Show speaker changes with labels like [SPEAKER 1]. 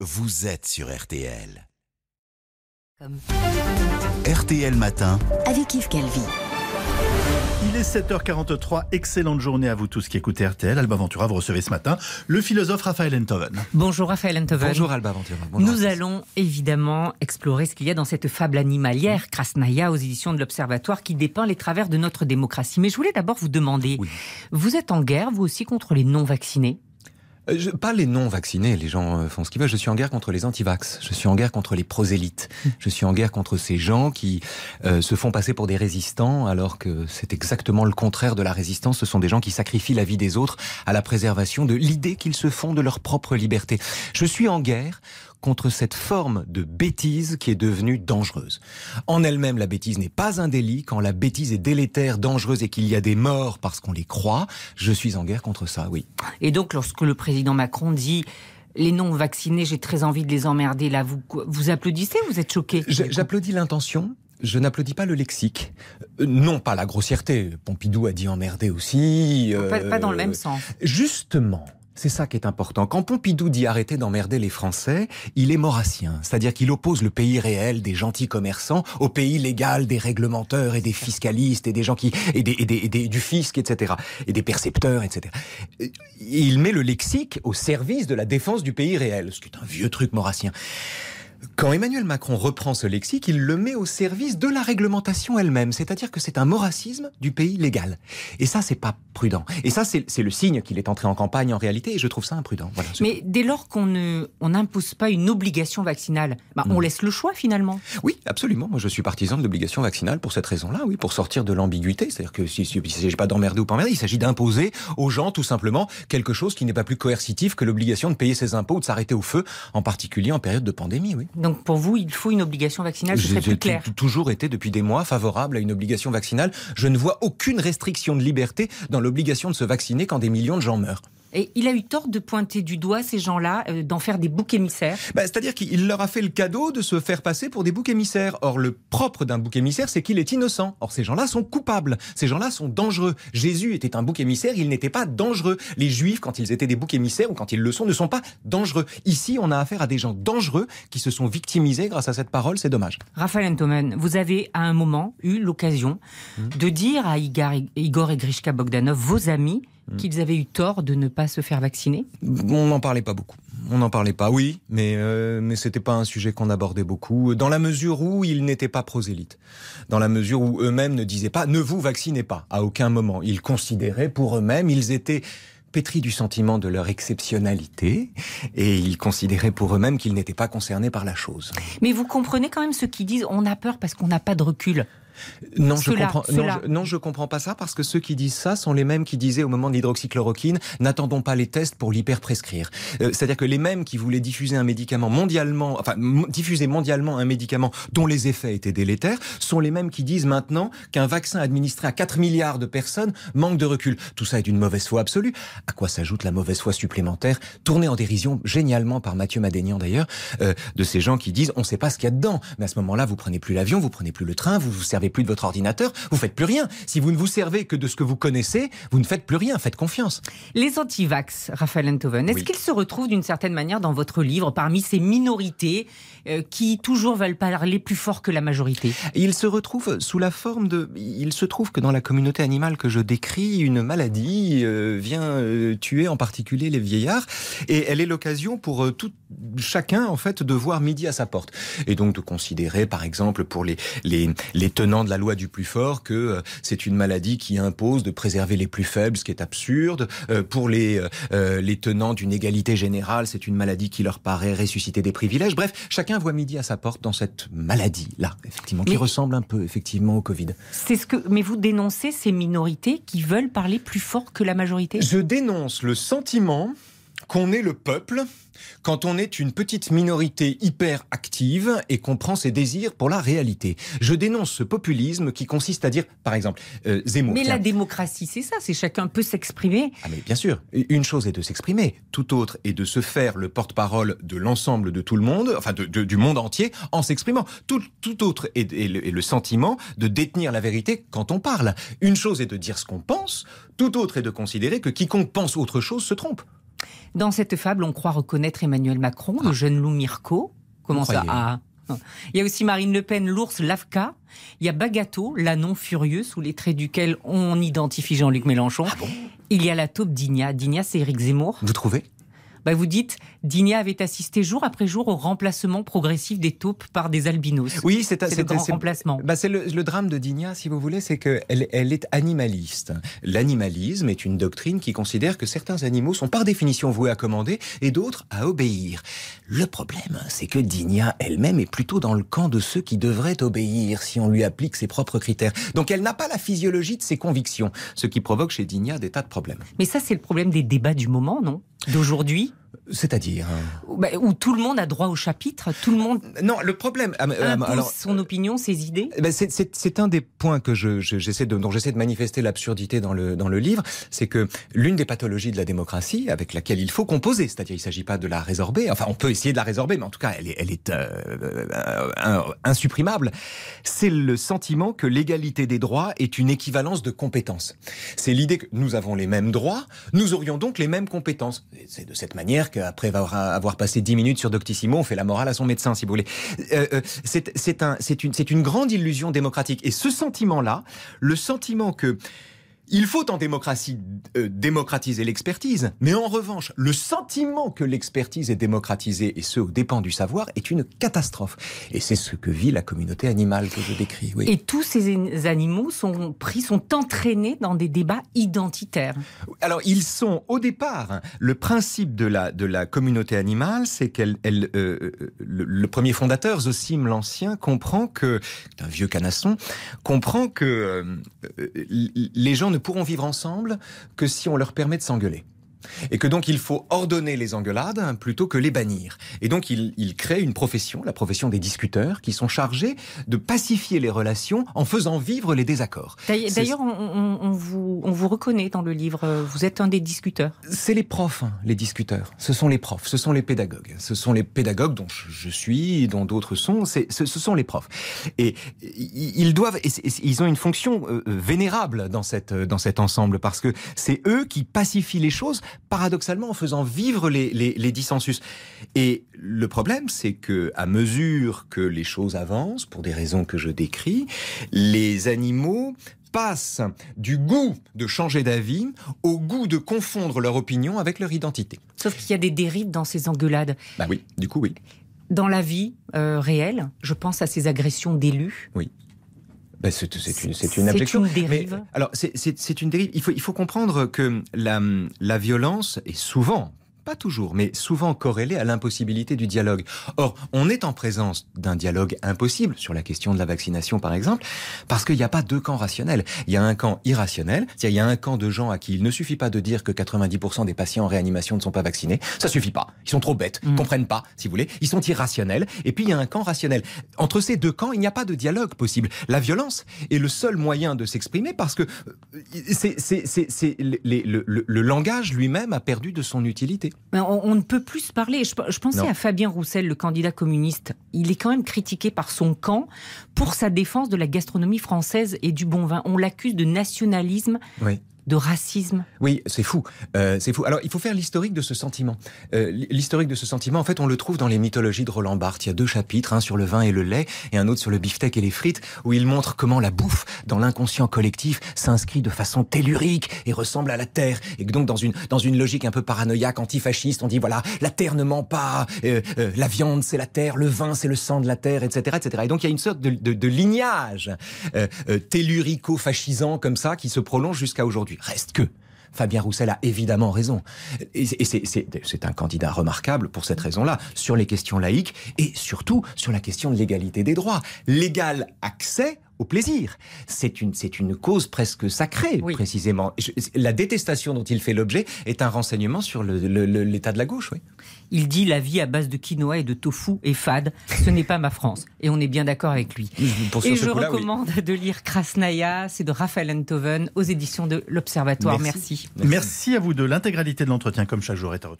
[SPEAKER 1] vous êtes sur RTL. RTL Matin.
[SPEAKER 2] avec Yves Calvi.
[SPEAKER 3] Il est 7h43, excellente journée à vous tous qui écoutez RTL. Alba Ventura, vous recevez ce matin le philosophe Raphaël Enthoven.
[SPEAKER 4] Bonjour Raphaël Enthoven.
[SPEAKER 5] Bonjour Alba Ventura. Bonjour
[SPEAKER 4] Nous allons évidemment explorer ce qu'il y a dans cette fable animalière, Krasnaya, aux éditions de l'Observatoire, qui dépeint les travers de notre démocratie. Mais je voulais d'abord vous demander,
[SPEAKER 5] Oui.
[SPEAKER 4] vous êtes en guerre, vous aussi, contre les non-vaccinés?
[SPEAKER 5] Je- pas les non-vaccinés, les gens euh, font ce qu'ils veulent. Je suis en guerre contre les antivax. Je suis en guerre contre les prosélytes. Je suis en guerre contre ces gens qui euh, se font passer pour des résistants alors que c'est exactement le contraire de la résistance. Ce sont des gens qui sacrifient la vie des autres à la préservation de l'idée qu'ils se font de leur propre liberté. Je suis en guerre contre cette forme de bêtise qui est devenue dangereuse. En elle-même, la bêtise n'est pas un délit. Quand la bêtise est délétère, dangereuse et qu'il y a des morts parce qu'on les croit, je suis en guerre contre ça, oui.
[SPEAKER 4] Et donc, lorsque le président Macron dit les non-vaccinés, j'ai très envie de les emmerder, là, vous, vous applaudissez ou vous êtes choqué
[SPEAKER 5] J'applaudis l'intention. Je n'applaudis pas le lexique. Euh, non, pas la grossièreté. Pompidou a dit emmerder aussi.
[SPEAKER 4] pas,
[SPEAKER 5] euh,
[SPEAKER 4] pas dans le même sens.
[SPEAKER 5] Justement. C'est ça qui est important. Quand Pompidou dit arrêter d'emmerder les Français, il est maurassien. C'est-à-dire qu'il oppose le pays réel des gentils commerçants au pays légal des réglementeurs et des fiscalistes et des gens qui, et, des, et des- et du fisc, etc. Et des percepteurs, etc. Et Il met le lexique au service de la défense du pays réel. Ce qui est un vieux truc maurassien. Quand Emmanuel Macron reprend ce lexique, il le met au service de la réglementation elle-même, c'est-à-dire que c'est un moracisme du pays légal. Et ça, c'est pas prudent. Et ça, c'est le signe qu'il est entré en campagne en réalité, et je trouve ça imprudent. Voilà,
[SPEAKER 4] Mais dès lors qu'on ne, on n'impose pas une obligation vaccinale, bah, on laisse le choix finalement.
[SPEAKER 5] Oui, absolument. Moi, je suis partisan de l'obligation vaccinale pour cette raison-là, oui, pour sortir de l'ambiguïté. C'est-à-dire que si, si, s'agit pas d'emmerder ou pas emmerder, il s'agit d'imposer aux gens, tout simplement, quelque chose qui n'est pas plus coercitif que l'obligation de payer ses impôts ou de s'arrêter au feu, en particulier en période de pandémie, oui.
[SPEAKER 4] Donc pour vous, il faut une obligation vaccinale, ce
[SPEAKER 5] J'ai
[SPEAKER 4] serait plus
[SPEAKER 5] j'ai
[SPEAKER 4] clair.
[SPEAKER 5] tou- toujours été depuis des mois favorable à une obligation vaccinale. Je ne vois aucune restriction de liberté dans l'obligation de se vacciner quand des millions de gens meurent.
[SPEAKER 4] Et il a eu tort de pointer du doigt ces gens-là, euh, d'en faire des boucs émissaires.
[SPEAKER 5] Bah, C'est-à-dire qu'il leur a fait le cadeau de se faire passer pour des boucs émissaires. Or, le propre d'un bouc émissaire, c'est qu'il est innocent. Or, ces gens-là sont coupables. Ces gens-là sont dangereux. Jésus était un bouc émissaire, il n'était pas dangereux. Les juifs, quand ils étaient des boucs émissaires ou quand ils le sont, ne sont pas dangereux. Ici, on a affaire à des gens dangereux qui se sont victimisés grâce à cette parole. C'est dommage.
[SPEAKER 4] Raphaël Entomen, vous avez à un moment eu l'occasion de dire à Igor, Igor et Grishka Bogdanov, vos amis, qu'ils avaient eu tort de ne pas se faire vacciner.
[SPEAKER 5] On n'en parlait pas beaucoup. On n'en parlait pas, oui, mais euh, mais c'était pas un sujet qu'on abordait beaucoup, dans la mesure où ils n'étaient pas prosélytes, dans la mesure où eux-mêmes ne disaient pas ne vous vaccinez pas à aucun moment. Ils considéraient pour eux-mêmes, ils étaient pétris du sentiment de leur exceptionnalité et ils considéraient pour eux-mêmes qu'ils n'étaient pas concernés par la chose.
[SPEAKER 4] Mais vous comprenez quand même ceux qui disent on a peur parce qu'on n'a pas de recul.
[SPEAKER 5] Non, je comprends. Non je, non, je comprends pas ça parce que ceux qui disent ça sont les mêmes qui disaient au moment de l'hydroxychloroquine n'attendons pas les tests pour l'hyperprescrire. Euh, C'est-à-dire que les mêmes qui voulaient diffuser un médicament mondialement, enfin diffuser mondialement un médicament dont les effets étaient délétères, sont les mêmes qui disent maintenant qu'un vaccin administré à 4 milliards de personnes manque de recul. Tout ça est d'une mauvaise foi absolue. À quoi s'ajoute la mauvaise foi supplémentaire, tournée en dérision génialement par Mathieu Madénian d'ailleurs, euh, de ces gens qui disent on ne sait pas ce qu'il y a dedans. Mais à ce moment-là, vous prenez plus l'avion, vous prenez plus le train, vous vous servez plus de votre ordinateur, vous faites plus rien. Si vous ne vous servez que de ce que vous connaissez, vous ne faites plus rien. Faites confiance.
[SPEAKER 4] Les anti-vax, Raphaël Enthoven, est-ce
[SPEAKER 5] Oui.
[SPEAKER 4] qu'ils se retrouvent d'une certaine manière dans votre livre parmi ces minorités euh, qui toujours veulent parler plus fort que la majorité?
[SPEAKER 5] Il se retrouve sous la forme de. Il se trouve que dans la communauté animale que je décris, une maladie euh, vient euh, tuer en particulier les vieillards, et elle est l'occasion pour euh, tout chacun en fait de voir midi à sa porte, et donc de considérer, par exemple, pour les les, les tenants de la loi du plus fort, que euh, c'est une maladie qui impose de préserver les plus faibles, ce qui est absurde. Euh, pour les euh, les tenants d'une égalité générale, c'est une maladie qui leur paraît ressusciter des privilèges. Bref, chacun voit midi à sa porte dans cette maladie là, effectivement, qui ressemble un peu effectivement au Covid.
[SPEAKER 4] C'est ce que, mais vous dénoncez ces minorités qui veulent parler plus fort que la majorité?
[SPEAKER 5] Je dénonce le sentiment qu'on est le peuple quand on est une petite minorité hyper active et qu'on prend ses désirs pour la réalité. Je dénonce ce populisme qui consiste à dire, par exemple, euh, Zemmour.
[SPEAKER 4] Mais
[SPEAKER 5] tiens,
[SPEAKER 4] la démocratie, c'est ça, c'est chacun peut s'exprimer.
[SPEAKER 5] Ah mais bien sûr, une chose est de s'exprimer, tout autre est de se faire le porte-parole de l'ensemble de tout le monde, enfin de- de- du monde entier, en s'exprimant. Tout, tout autre est, est le, est le sentiment de détenir la vérité quand on parle. Une chose est de dire ce qu'on pense, tout autre est de considérer que quiconque pense autre chose se trompe.
[SPEAKER 4] Dans cette fable, on croit reconnaître Emmanuel Macron, le jeune loup Mirko. Comment ça Ah. Il y a aussi Marine Le Pen, l'ours Lavka. Il y a Bagato, l'anon furieux, sous les traits duquel on identifie Jean-Luc Mélenchon. Il y a la taupe Digna. Digna, c'est Éric Zemmour.
[SPEAKER 5] Vous trouvez?
[SPEAKER 4] Bah, vous dites, Digna avait assisté jour après jour au remplacement progressif des taupes par des albinos.
[SPEAKER 5] Oui, c'est
[SPEAKER 4] grand remplacement.
[SPEAKER 5] Bah, c'est le, le drame de Digna, si vous voulez, c'est qu'elle elle est animaliste. L'animalisme est une doctrine qui considère que certains animaux sont par définition voués à commander et d'autres à obéir. Le problème, c'est que Digna elle-même est plutôt dans le camp de ceux qui devraient obéir si on lui applique ses propres critères. Donc elle n'a pas la physiologie de ses convictions, ce qui provoque chez Digna des tas de problèmes.
[SPEAKER 4] Mais ça, c'est le problème des débats du moment, non? D'aujourd'hui
[SPEAKER 5] C'est-à-dire
[SPEAKER 4] Bah, Où tout le monde a droit au chapitre, tout le monde
[SPEAKER 5] Non, le problème. ah, euh, alors,
[SPEAKER 4] son opinion, ses idées.
[SPEAKER 5] Ben, c'est- un des points que je, je- j'essaie de, dont j'essaie de manifester l'absurdité dans le, dans le livre, c'est que l'une des pathologies de la démocratie avec laquelle il faut composer, c'est-à-dire il ne s'agit pas de la résorber, enfin on peut essayer de la résorber, mais en tout cas elle est, elle est euh, euh, euh, insupprimable, c'est le sentiment que l'égalité des droits est une équivalence de compétences. C'est l'idée que nous avons les mêmes droits, nous aurions donc les mêmes compétences. C'est de cette manière qu'après avoir, passé 10 minutes sur Doctissimo, on fait la morale à son médecin, si vous voulez. Euh, euh, c'est un, une, une grande illusion démocratique. Et ce sentiment-là, le sentiment que il faut en démocratie euh, démocratiser l'expertise, mais en revanche, le sentiment que l'expertise est démocratisée et ce au dépens du savoir est une catastrophe. Et c'est ce que vit la communauté animale que je décris. Oui.
[SPEAKER 4] Et tous ces animaux sont pris, sont entraînés dans des débats identitaires.
[SPEAKER 5] Alors, ils sont au départ. Le principe de la de la communauté animale, c'est qu'elle, elle, euh, le, le premier fondateur, Zosim l'Ancien, comprend que, c'est un vieux canasson, comprend que euh, les gens ne pourront vivre ensemble que si on leur permet de s'engueuler. Et que donc il faut ordonner les engueulades plutôt que les bannir. Et donc il, il crée une profession, la profession des discuteurs, qui sont chargés de pacifier les relations en faisant vivre les désaccords.
[SPEAKER 4] D'ailleurs, on, on- on vous, on vous reconnaît dans le livre. Vous êtes un des discuteurs.
[SPEAKER 5] C'est les profs, hein, les discuteurs. Ce sont les profs, ce sont les pédagogues. Ce sont les pédagogues dont je suis, dont d'autres sont. Ce, ce sont les profs. Et ils doivent, et ils ont une fonction euh, euh, vénérable dans cette dans cet ensemble parce que c'est eux qui pacifient les choses, paradoxalement en faisant vivre les, les, les dissensus. Et le problème, c'est que à mesure que les choses avancent, pour des raisons que je décris, les animaux passent du goût de changer d'avis au goût de confondre leur opinion avec leur identité.
[SPEAKER 4] Sauf qu'il y a des dérives dans ces engueulades.
[SPEAKER 5] Bah oui, du coup oui.
[SPEAKER 4] Dans la vie euh, réelle, je pense à ces agressions d'élus.
[SPEAKER 5] Bah, c'est c'est une, une abjection.
[SPEAKER 4] une dérive.
[SPEAKER 5] Mais, alors, c'est- une dérive. Il faut, il faut comprendre que la, la violence est souvent, pas toujours, mais souvent corrélée à l'impossibilité du dialogue. Or, on est en présence d'un dialogue impossible sur la question de la vaccination, par exemple, parce qu'il n'y a pas deux camps rationnels. Il y a un camp irrationnel, c'est-à-dire il y a un camp de gens à qui il ne suffit pas de dire que 90% des patients en réanimation ne sont pas vaccinés. Ça suffit pas. Ils sont trop bêtes, ils
[SPEAKER 4] Mm.
[SPEAKER 5] comprennent pas, si vous voulez. Ils sont irrationnels. Et puis, il y a un camp rationnel. Entre ces deux camps, il n'y a pas de dialogue possible. La violence est le seul moyen de s'exprimer parce que euh, c'est, c'est, c'est, c'est- les- les- le, le- le langage lui-même a perdu de son utilité.
[SPEAKER 4] Mais On, on ne peut plus se parler. Je, je pensais
[SPEAKER 5] Non.
[SPEAKER 4] à Fabien Roussel, le candidat communiste. Il est quand même critiqué par son camp pour sa défense de la gastronomie française et du bon vin. On l'accuse de nationalisme,
[SPEAKER 5] Oui.
[SPEAKER 4] De racisme.
[SPEAKER 5] Oui, c'est fou. Euh, c'est fou. Alors, il faut faire l'historique de ce sentiment. Euh, l'historique de ce sentiment, en fait, on le trouve dans les mythologies de Roland Barthes. Il y a deux chapitres, un sur le vin et le lait, et un autre sur le beefsteak et les frites, où il montre comment la bouffe, dans l'inconscient collectif, s'inscrit de façon tellurique et ressemble à la terre. Et donc, dans une, dans une logique un peu paranoïaque, antifasciste, on dit, voilà, la terre ne ment pas, euh, euh, la viande, c'est la terre, le vin, c'est le sang de la terre, etc., etc. Et donc, il y a une sorte de, de, de lignage euh, euh, tellurico-fascisant comme ça, qui se prolonge jusqu'à aujourd'hui. Reste que... Fabien Roussel a évidemment raison. Et c'est- un candidat remarquable pour cette raison-là, sur les questions laïques et surtout sur la question de l'égalité des droits. L'égal accès au plaisir. C'est une, c'est une cause presque sacrée,
[SPEAKER 4] Oui.
[SPEAKER 5] précisément. Je- la détestation dont il fait l'objet est un renseignement sur le- le- le- l'état de la gauche. Oui.
[SPEAKER 4] Il dit la vie à base de quinoa et de tofu est fade. Ce n'est pas ma France. Et on est bien d'accord avec lui.
[SPEAKER 5] Pour
[SPEAKER 4] Et
[SPEAKER 5] sur ce
[SPEAKER 4] je
[SPEAKER 5] oui.
[SPEAKER 4] recommande de lire Krasnaya, c'est de Raphaël Enthoven aux éditions de l'Observatoire.
[SPEAKER 5] Merci.
[SPEAKER 4] Merci.
[SPEAKER 3] Merci à vous deux. L'intégralité de l'entretien, comme chaque jour, est à retrouver.